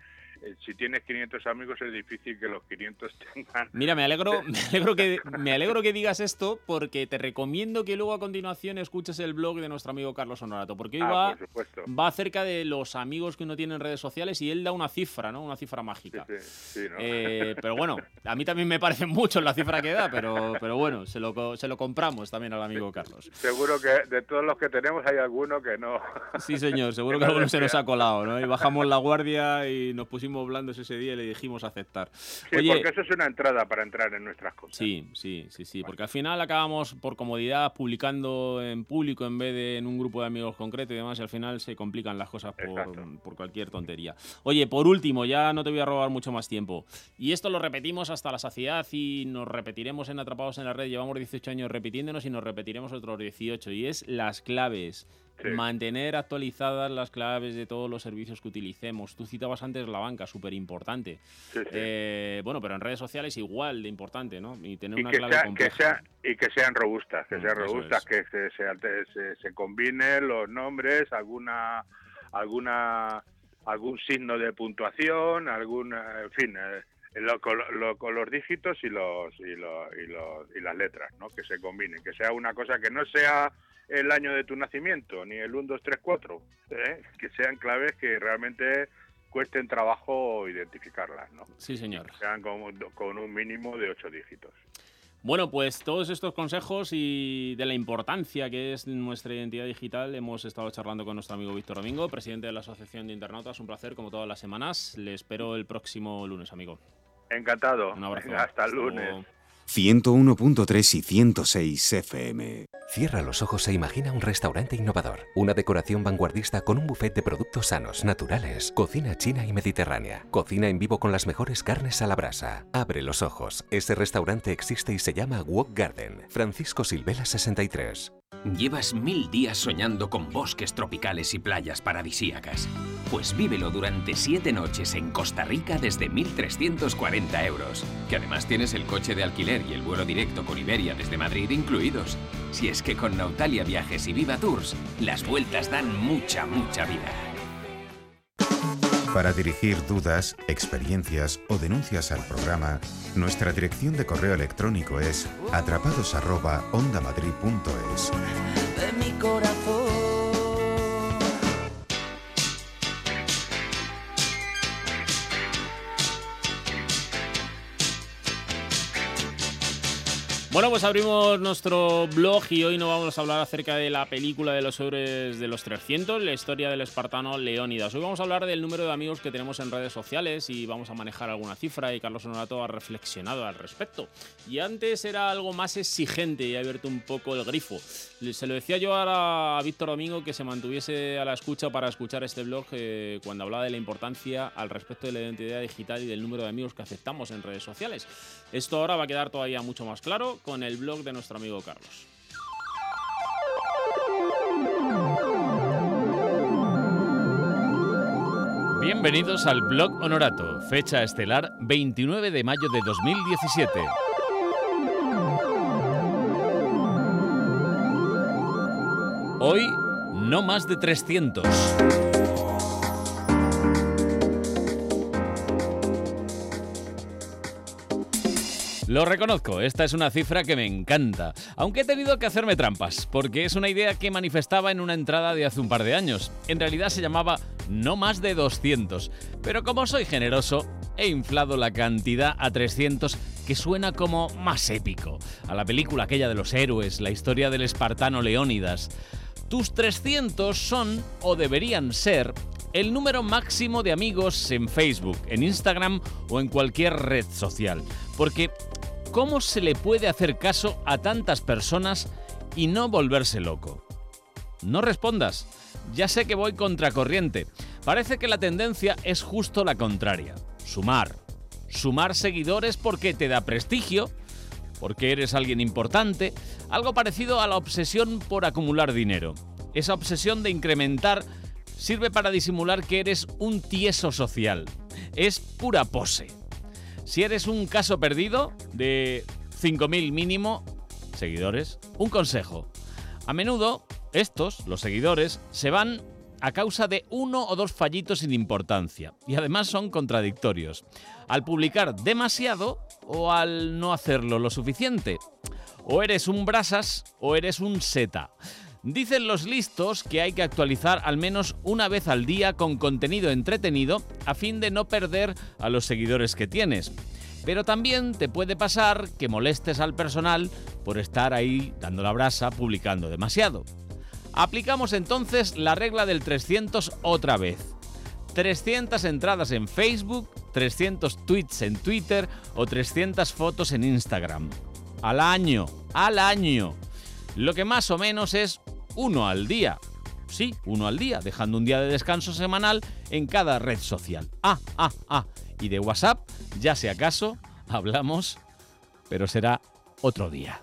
si tienes 500 amigos es difícil que los 500 tengan... Mira, me alegro, me alegro, que, me alegro que digas esto porque te recomiendo que luego a continuación escuches el blog de nuestro amigo Carlos Honorato, porque hoy ah, va, va acerca de los amigos que uno tiene en redes sociales y él da una cifra, ¿no? Una cifra mágica. Eh, pero bueno, a mí también me parece mucho la cifra que da, pero, pero bueno, se lo, se lo compramos también al amigo Carlos. Seguro que de todos los que tenemos hay alguno que no... Sí, señor, seguro que alguno se nos ha colado, ¿no? Y bajamos la guardia y nos pusimos blandos ese día y le dijimos aceptar. Sí, porque eso es una entrada para entrar en nuestras cosas. Sí, sí, sí, sí, porque al final acabamos por comodidad publicando en público en vez de en un grupo de amigos concreto y demás, y al final se complican las cosas por, por cualquier tontería. Oye, por último, ya no te voy a robar mucho más tiempo. Y esto lo repetimos hasta la saciedad y nos repetiremos en Atrapados en la Red. Llevamos 18 años repitiéndonos y nos repetiremos otros 18. Y es las claves Mantener actualizadas las claves de todos los servicios que utilicemos. Tú citabas antes la banca, súper importante. Eh, bueno, pero en redes sociales igual de importante, ¿no? Y tener una clave compleja. y que sean robustas, que sean robustas, que se, se, combinen los nombres, alguna, alguna, algún signo de puntuación, algún, en fin. Eh, con, los dígitos y los, y los, y los y las letras, ¿no? Que se combinen, que sea una cosa que no sea el año de tu nacimiento, ni el 1, 2, 3, 4, que sean claves que realmente cuesten trabajo identificarlas, ¿no? Sí, señor. sean con, un mínimo de 8 dígitos. Bueno, pues todos estos consejos y de la importancia que es nuestra identidad digital hemos estado charlando con nuestro amigo Víctor Domingo, presidente de la Asociación de Internautas. Un placer, como todas las semanas. Le espero el próximo lunes, amigo. Encantado. Un abrazo. Hasta el lunes. 101.3 y 106 FM. Cierra los ojos e imagina un restaurante innovador, una decoración vanguardista con un buffet de productos sanos, naturales, cocina china y mediterránea, cocina en vivo con las mejores carnes a la brasa. Abre los ojos, ese restaurante existe y se llama Walk Garden. Francisco Silvela 63. Llevas mil días soñando con bosques tropicales y playas paradisíacas. Pues vívelo durante siete noches en Costa Rica desde 1.340 euros. Que además tienes el coche de alquiler y el vuelo directo con Iberia desde Madrid incluidos. Si es que con Nautalia Viajes y Viva Tours, las vueltas dan mucha, mucha vida. Para dirigir dudas, experiencias o denuncias al programa, nuestra dirección de correo electrónico es atrapados@ondamadrid.es. Bueno, pues abrimos nuestro blog y hoy nos vamos a hablar acerca de la película de los héroes de los 300, la historia del espartano Leónidas. Hoy vamos a hablar del número de amigos que tenemos en redes sociales y vamos a manejar alguna cifra y Carlos Honorato ha reflexionado al respecto. Y antes era algo más exigente y ha abierto un poco el grifo. Se lo decía yo ahora a Víctor Domingo que se mantuviese a la escucha para escuchar este blog eh, cuando hablaba de la importancia al respecto de la identidad digital y del número de amigos que aceptamos en redes sociales. Esto ahora va a quedar todavía mucho más claro con el blog de nuestro amigo Carlos. Bienvenidos al blog Honorato, fecha estelar 29 de mayo de 2017. Hoy, no más de 300. Lo reconozco, esta es una cifra que me encanta, aunque he tenido que hacerme trampas, porque es una idea que manifestaba en una entrada de hace un par de años. En realidad se llamaba no más de 200, pero como soy generoso, he inflado la cantidad a 300 que suena como más épico, a la película aquella de los héroes, la historia del espartano Leónidas. Tus 300 son, o deberían ser, el número máximo de amigos en Facebook, en Instagram o en cualquier red social. Porque, ¿cómo se le puede hacer caso a tantas personas y no volverse loco? No respondas. Ya sé que voy contracorriente. Parece que la tendencia es justo la contraria. Sumar. Sumar seguidores porque te da prestigio, porque eres alguien importante, algo parecido a la obsesión por acumular dinero. Esa obsesión de incrementar sirve para disimular que eres un tieso social. Es pura pose. Si eres un caso perdido de 5.000 mínimo seguidores, un consejo. A menudo, estos, los seguidores, se van a causa de uno o dos fallitos sin importancia y además son contradictorios. Al publicar demasiado o al no hacerlo lo suficiente. O eres un brasas o eres un seta. Dicen los listos que hay que actualizar al menos una vez al día con contenido entretenido a fin de no perder a los seguidores que tienes. Pero también te puede pasar que molestes al personal por estar ahí dando la brasa publicando demasiado. Aplicamos entonces la regla del 300 otra vez. 300 entradas en Facebook, 300 tweets en Twitter o 300 fotos en Instagram. Al año, al año. Lo que más o menos es uno al día. Sí, uno al día, dejando un día de descanso semanal en cada red social. Ah, ah, ah. Y de WhatsApp, ya si acaso, hablamos, pero será otro día.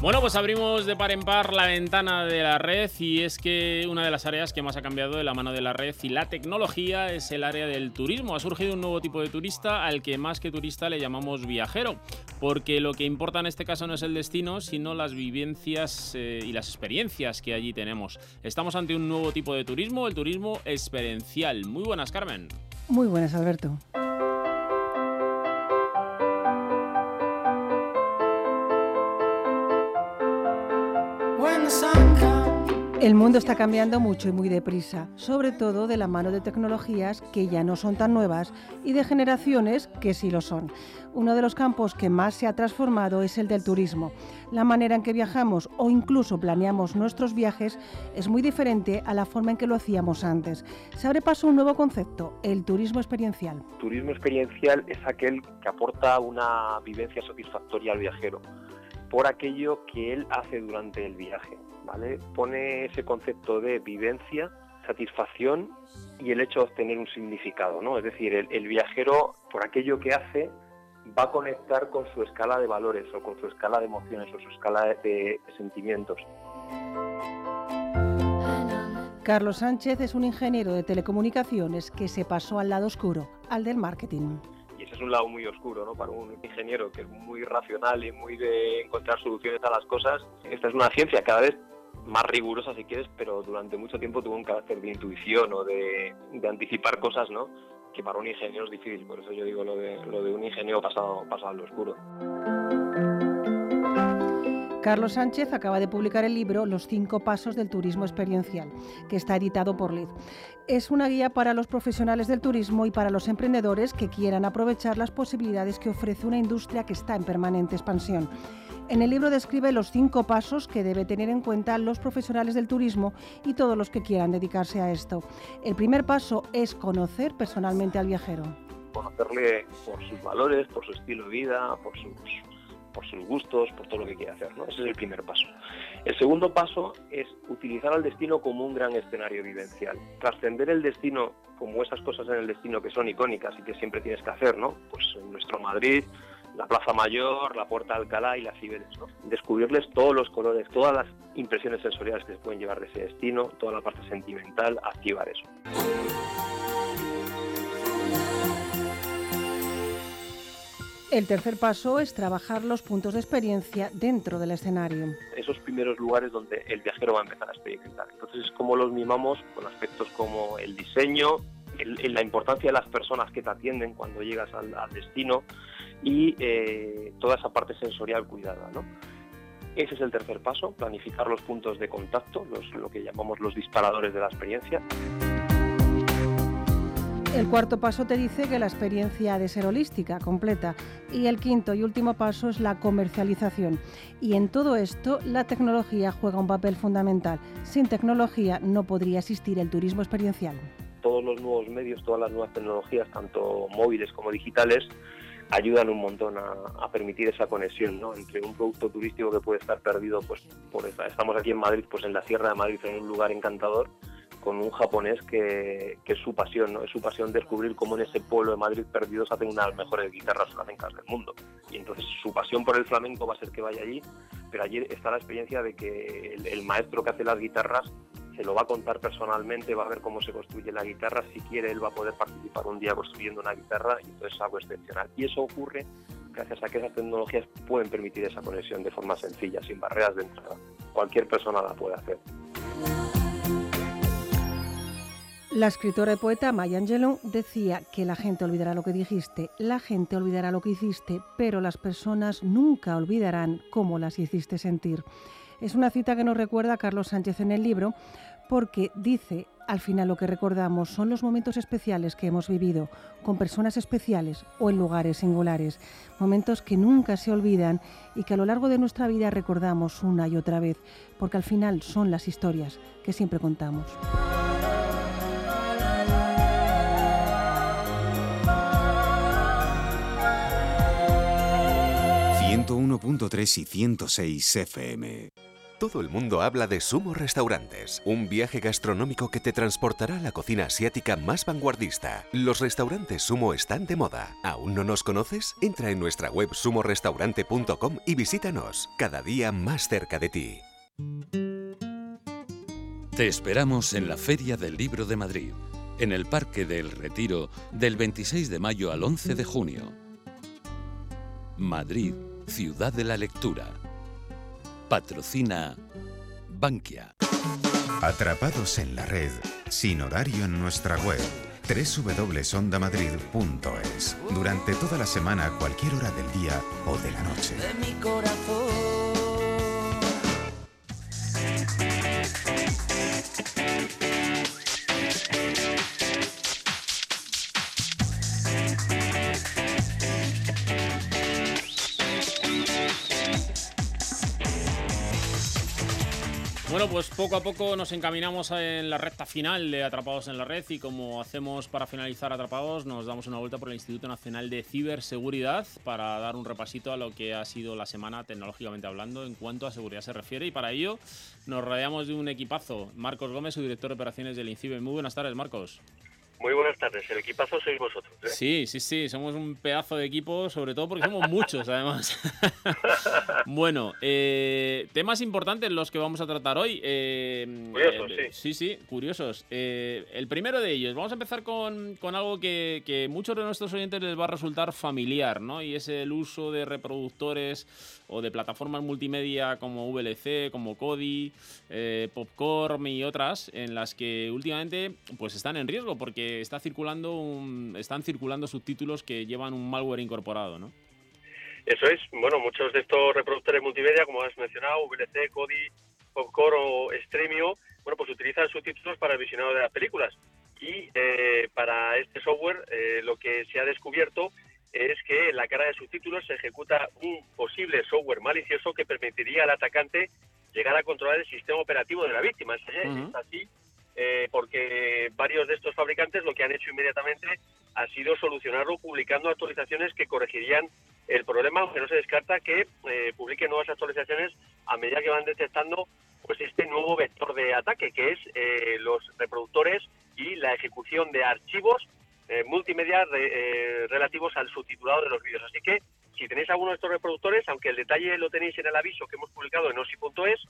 Bueno, pues abrimos de par en par la ventana de la red y es que una de las áreas que más ha cambiado de la mano de la red y la tecnología es el área del turismo. Ha surgido un nuevo tipo de turista al que más que turista le llamamos viajero, porque lo que importa en este caso no es el destino, sino las vivencias eh, y las experiencias que allí tenemos. Estamos ante un nuevo tipo de turismo, el turismo experiencial. Muy buenas, Carmen. Muy buenas, Alberto. El mundo está cambiando mucho y muy deprisa, sobre todo de la mano de tecnologías que ya no son tan nuevas y de generaciones que sí lo son. Uno de los campos que más se ha transformado es el del turismo. La manera en que viajamos o incluso planeamos nuestros viajes es muy diferente a la forma en que lo hacíamos antes. Se abre paso un nuevo concepto, el turismo experiencial. Turismo experiencial es aquel que aporta una vivencia satisfactoria al viajero por aquello que él hace durante el viaje. ¿vale? Pone ese concepto de vivencia, satisfacción y el hecho de obtener un significado. ¿no? Es decir, el, viajero, por aquello que hace, va a conectar con su escala de valores o con su escala de emociones o su escala de sentimientos. Carlos Sánchez es un ingeniero de telecomunicaciones que se pasó al lado oscuro, al del marketing un lado muy oscuro, ¿no? Para un ingeniero que es muy racional y muy de encontrar soluciones a las cosas. Esta es una ciencia cada vez más rigurosa si quieres, pero durante mucho tiempo tuvo un carácter de intuición o de, anticipar cosas, ¿no? Que para un ingeniero es difícil, por eso yo digo lo de, lo de un ingeniero pasado, pasado al oscuro. Carlos Sánchez acaba de publicar el libro Los cinco pasos del turismo experiencial, que está editado por LID. Es una guía para los profesionales del turismo y para los emprendedores que quieran aprovechar las posibilidades que ofrece una industria que está en permanente expansión. En el libro describe los cinco pasos que debe tener en cuenta los profesionales del turismo y todos los que quieran dedicarse a esto. El primer paso es conocer personalmente al viajero. Conocerle por sus valores, por su estilo de vida, por sus por sus gustos, por todo lo que quiere hacer. ¿no? Ese es el primer paso. El segundo paso es utilizar al destino como un gran escenario vivencial. Trascender el destino como esas cosas en el destino que son icónicas y que siempre tienes que hacer, ¿no? Pues en nuestro Madrid, la Plaza Mayor, la Puerta de Alcalá y las Cibeles, ¿no? Descubrirles todos los colores, todas las impresiones sensoriales que se pueden llevar de ese destino, toda la parte sentimental, activar eso. El tercer paso es trabajar los puntos de experiencia dentro del escenario. Esos primeros lugares donde el viajero va a empezar a experimentar. Entonces es como los mimamos con aspectos como el diseño, la importancia de las personas que te atienden cuando llegas al, destino y eh, toda esa parte sensorial cuidada. Ese es el tercer paso, planificar los puntos de contacto, lo que llamamos los disparadores de la experiencia. El cuarto paso te dice que la experiencia ha de ser holística, completa. Y el quinto y último paso es la comercialización. Y en todo esto la tecnología juega un papel fundamental. Sin tecnología no podría existir el turismo experiencial. Todos los nuevos medios, todas las nuevas tecnologías, tanto móviles como digitales, ayudan un montón a, permitir esa conexión ¿no? entre un producto turístico que puede estar perdido, pues por estamos aquí en Madrid, pues en la Sierra de Madrid, en un lugar encantador, con un japonés que, es su pasión, ¿no? es su pasión descubrir cómo en ese pueblo de Madrid perdido se hacen una de las mejores guitarras flamencas del mundo. Y entonces su pasión por el flamenco va a ser que vaya allí, pero allí está la experiencia de que el maestro que hace las guitarras se lo va a contar personalmente, va a ver cómo se construye la guitarra, si quiere él va a poder participar un día construyendo una guitarra y entonces es algo excepcional. Y eso ocurre gracias a que esas tecnologías pueden permitir esa conexión de forma sencilla, sin barreras de entrada. Cualquier persona la puede hacer. La escritora y poeta Maya Angelou decía que la gente olvidará lo que dijiste, la gente olvidará lo que hiciste, pero las personas nunca olvidarán cómo las hiciste sentir. Es una cita que nos recuerda Carlos Sánchez en el libro porque dice, al final lo que recordamos son los momentos especiales que hemos vivido con personas especiales o en lugares singulares, momentos que nunca se olvidan y que a lo largo de nuestra vida recordamos una y otra vez, porque al final son las historias que siempre contamos. ...101.3 y 106 FM. Todo el mundo habla de Sumo Restaurantes, un viaje gastronómico que te transportará a la cocina asiática más vanguardista. Los restaurantes Sumo están de moda. ¿Aún no nos conoces? Entra en nuestra web sumorestaurante.com y visítanos, cada día más cerca de ti. Te esperamos en la Feria del Libro de Madrid, en el Parque del Retiro, del 26 de mayo al 11 de junio. Madrid, ciudad de la lectura. Patrocina Bankia. Atrapados en la red, sin horario en nuestra web www.ondamadrid.es. Durante toda la semana, cualquier hora del día o de la noche. Bueno, pues poco a poco nos encaminamos en la recta final de Atrapados en la Red y como hacemos para finalizar Atrapados, nos damos una vuelta por el Instituto Nacional de Ciberseguridad para dar un repasito a lo que ha sido la semana tecnológicamente hablando en cuanto a seguridad se refiere y para ello nos rodeamos de un equipazo. Marcos Gómez, su director de operaciones del INCIBE. Muy buenas tardes, Marcos. Muy buenas tardes, el equipazo sois vosotros. ¿eh? Sí, sí, sí, somos un pedazo de equipo, sobre todo porque somos muchos, además. bueno, eh, temas importantes los que vamos a tratar hoy. Eh, curiosos, sí. Sí, sí, curiosos. el primero de ellos, vamos a empezar con, algo que, que muchos de nuestros oyentes les va a resultar familiar, ¿no? Y es el uso de reproductores o de plataformas multimedia como VLC, como Kodi, Popcorn y otras, en las que últimamente pues están en riesgo porque está circulando están circulando subtítulos que llevan un malware incorporado, ¿no? Eso es. Bueno, muchos de estos reproductores multimedia, como has mencionado, VLC, Kodi, Popcorn o Streamio, bueno, pues utilizan subtítulos para el visionado de las películas. Y eh, para este software eh, lo que se ha descubierto es que en la cara de subtítulos se ejecuta un posible software malicioso que permitiría al atacante llegar a controlar el sistema operativo de la víctima. Es así eh, porque varios de estos fabricantes lo que han hecho inmediatamente ha sido solucionarlo publicando actualizaciones que corregirían el problema, aunque no se descarta que eh, publiquen nuevas actualizaciones a medida que van detectando pues este nuevo vector de ataque, que es eh, los reproductores y la ejecución de archivos multimedia relativos al subtitulado de los vídeos. Así que si tenéis alguno de estos reproductores, aunque el detalle lo tenéis en el aviso que hemos publicado en osi.es,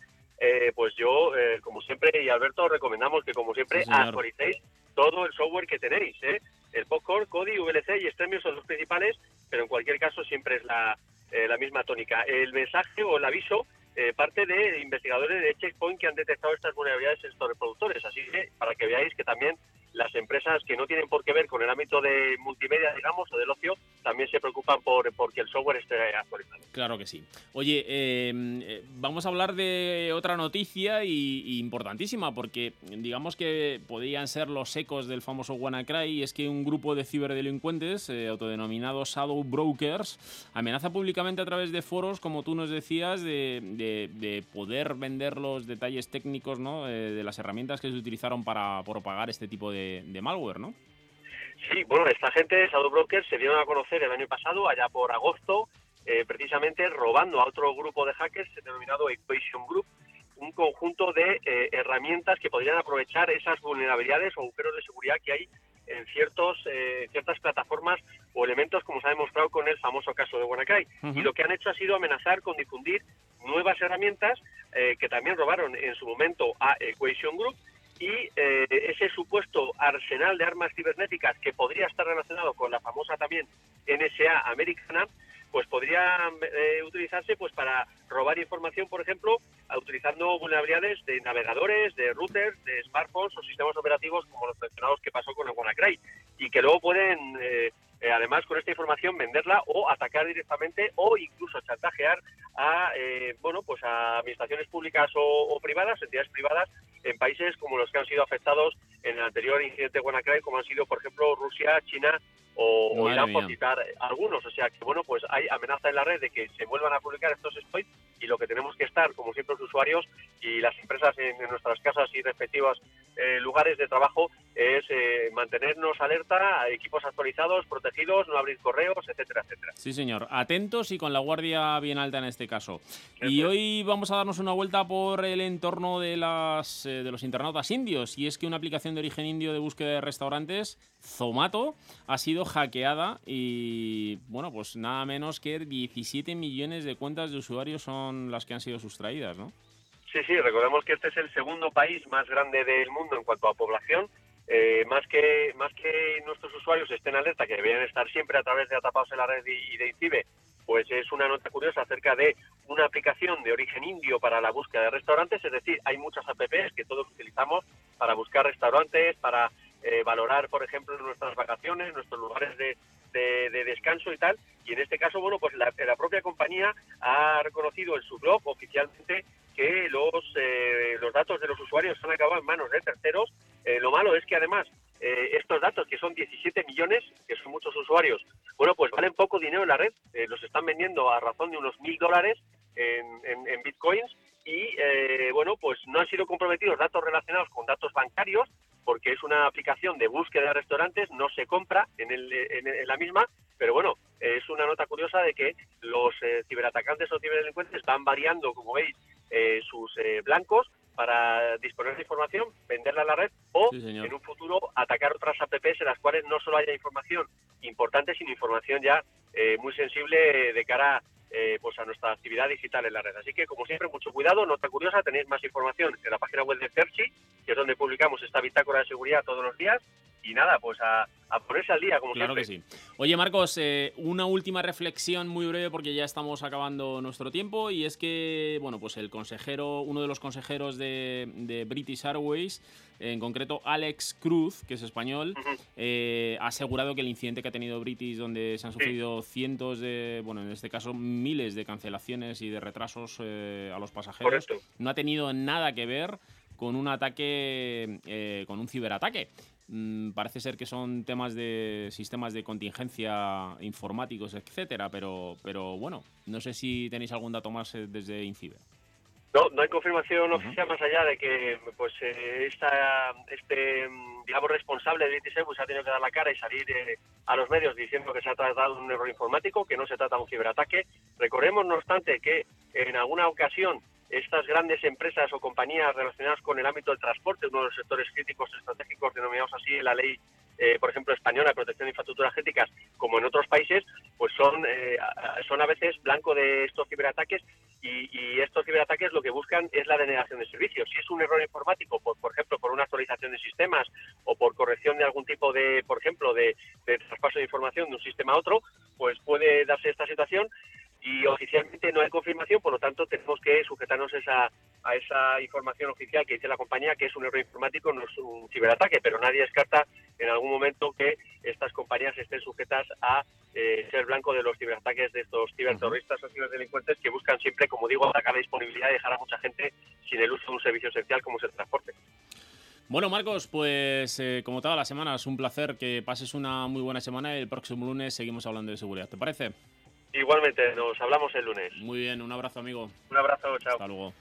eh, pues yo, eh, como siempre, y Alberto, recomendamos que, como siempre, actualicéis todo el software que tenéis. ¿eh? el Popcorn, Cody, VLC y Extremio son los principales, pero en cualquier caso siempre es la, eh, la misma tónica. El mensaje o el aviso eh, parte de investigadores de Checkpoint que han detectado estas vulnerabilidades en estos reproductores. Así que para que veáis que también las empresas que no tienen por qué ver con el ámbito de multimedia, digamos, o del ocio, también se preocupan por, que el software esté actualizado. Claro que sí. Oye, em, eh, vamos a hablar de otra noticia y, importantísima, porque digamos que podrían ser los ecos del famoso WannaCry, y es que un grupo de ciberdelincuentes, eh, autodenominados Shadow Brokers, amenaza públicamente a través de foros, como tú nos decías, de, poder vender los detalles técnicos ¿no? Eh, de las herramientas que se utilizaron para propagar este tipo de de, malware, ¿no? Sí, bueno, esta gente, Shadow Brokers, se dieron a conocer el año pasado, allá por agosto, eh, precisamente robando a otro grupo de hackers denominado Equation Group, un conjunto de eh, herramientas que podrían aprovechar esas vulnerabilidades o agujeros de seguridad que hay en ciertos, eh, ciertas plataformas o elementos, como se ha demostrado con el famoso caso de WannaCry. Y lo que han hecho ha sido amenazar con difundir nuevas herramientas que también robaron en su momento a Equation Group y eh, ese supuesto arsenal de armas cibernéticas que podría estar relacionado con la famosa también NSA americana, pues podría eh, utilizarse pues para robar información, por ejemplo, utilizando vulnerabilidades de navegadores, de routers, de smartphones o sistemas operativos como los mencionados que pasó con el WannaCry. Y que luego pueden eh, además con esta información venderla o atacar directamente o incluso chantajear a bueno pues a administraciones públicas o, o privadas, entidades privadas en países como los que han sido afectados en el anterior incidente WannaCry, como han sido, por ejemplo, Rusia, China o, Irán, por citar algunos. O sea que, bueno, pues hay amenaza en la red de que se vuelvan a publicar estos exploits y lo que tenemos que estar, como siempre, los usuarios y las empresas en, nuestras casas y respectivos eh, lugares de trabajo es eh, mantenernos alerta, equipos actualizados, protegidos, no abrir correos, etcétera, etcétera. Sí, señor. Atentos y con la guardia bien alta en este caso. Y hoy vamos a darnos una vuelta por el entorno de las eh, de los internautas indios. Y es que una aplicación de origen indio de búsqueda de restaurantes, Zomato, ha sido hackeada y, bueno, pues nada menos que 17 millones de cuentas de usuarios son las que han sido sustraídas, ¿no? Sí, sí, recordemos que este es el segundo país más grande del mundo en cuanto a población. Eh, más que más que nuestros usuarios estén alerta, que deberían estar siempre a través de Atapados en la Red y, de INCIBE, pues es una nota curiosa acerca de una aplicación de origen indio para la búsqueda de restaurantes, es decir, hay muchas apps que todos utilizamos para buscar restaurantes, para eh, valorar, por ejemplo, nuestras vacaciones, nuestros lugares de, descanso y tal. Y en este caso, bueno, pues la, propia compañía ha reconocido en su blog oficialmente que los, eh, los datos de los usuarios han acabado en manos de terceros. Eh, lo malo es que además estos datos, que son 17 millones, que son muchos usuarios, bueno, pues valen poco dinero en la red. los están vendiendo a razón de unos mil dólares en, en bitcoins y bueno, pues no han sido comprometidos datos relacionados con datos bancarios, es una aplicación de búsqueda de restaurantes, no se compra en, en, la misma, pero bueno, es una nota curiosa de que los eh, ciberatacantes o ciberdelincuentes van variando, como veis, eh, sus eh, blancos para disponer de información, venderla a la red o en un futuro atacar otras apps en las cuales no solo haya información importante, sino información ya muy sensible de cara eh, pues a nuestra actividad digital en la red. Así que, como siempre, mucho cuidado. Nota curiosa, tenéis más información en la página web de Cerci, que es donde publicamos esta bitácora de seguridad todos los días. Y nada, pues a, ponerse al día, como claro siempre. que sí. Oye, Marcos, eh, una última reflexión muy breve porque ya estamos acabando nuestro tiempo y es que, bueno, pues el consejero, uno de los consejeros de, British Airways, en concreto Alex Cruz, que es español, eh, ha asegurado que el incidente que ha tenido British, donde se han sufrido cientos de, bueno, en este caso miles de cancelaciones y de retrasos eh, a los pasajeros, no ha tenido nada que ver con un ataque, con un ciberataque. Mm, parece ser que son temas de sistemas de contingencia informáticos, etcétera, pero, pero bueno, no sé si tenéis algún dato más eh, desde Incibe. No, no hay confirmación oficial más allá de que pues eh, esta, este mm, digamos responsable de se ha tenido que dar la cara y salir eh, a los medios diciendo que se ha tratado de un error informático, que no se trata de un ciberataque. Recordemos, no obstante, que en alguna ocasión estas grandes empresas o compañías relacionadas con el ámbito del transporte, uno de los sectores críticos estratégicos denominados así en la ley, eh, por ejemplo, española de protección de infraestructuras críticas, como en otros países, pues son, eh, son a veces blanco de estos ciberataques y, estos ciberataques lo que buscan es la denegación de servicios. Si es un error informático, por, por ejemplo, por una actualización de sistemas o por corrección de algún tipo de, por ejemplo, de, información de un sistema a otro, pues puede darse esta situación y oficialmente no hay confirmación, por lo tanto tenemos que sujetarnos a esa información oficial que dice la compañía que es un error informático, no es un ciberataque, pero nadie descarta en algún momento que estas compañías estén sujetas a eh, ser blanco de los ciberataques de estos ciberterroristas o ciberdelincuentes que buscan siempre, como digo, atacar la disponibilidad y dejar a mucha gente sin el uso de un servicio esencial como es el transporte. Bueno, Marcos, pues eh, como todas las semanas, un placer que pases una muy buena semana y el próximo lunes seguimos hablando de seguridad. ¿Te parece? Igualmente, nos hablamos el lunes. Muy bien, un abrazo, amigo. Un abrazo, chao. Hasta luego.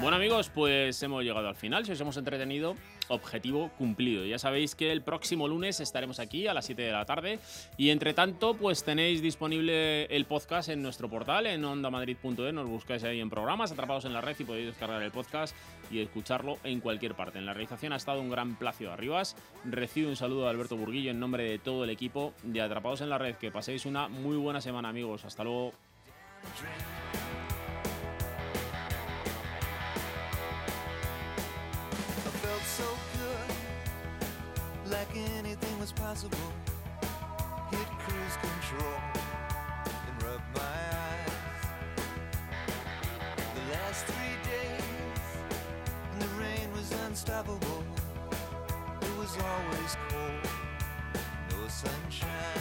Bueno amigos, pues hemos llegado al final. Si os hemos entretenido, objetivo cumplido. Ya sabéis que el próximo lunes estaremos aquí a las 7 de la tarde. Y entre tanto, pues tenéis disponible el podcast en nuestro portal, en ondamadrid.es. Nos buscáis ahí en programas, atrapados en la red y podéis descargar el podcast y escucharlo en cualquier parte. En la realización ha estado un gran placio Arribas. Recibo un saludo de Alberto Burguillo en nombre de todo el equipo de Atrapados en la Red. Que paséis una muy buena semana amigos. Hasta luego. Was possible. Hit cruise control and rub my eyes. The last three days, and the rain was unstoppable. It was always cold, no sunshine.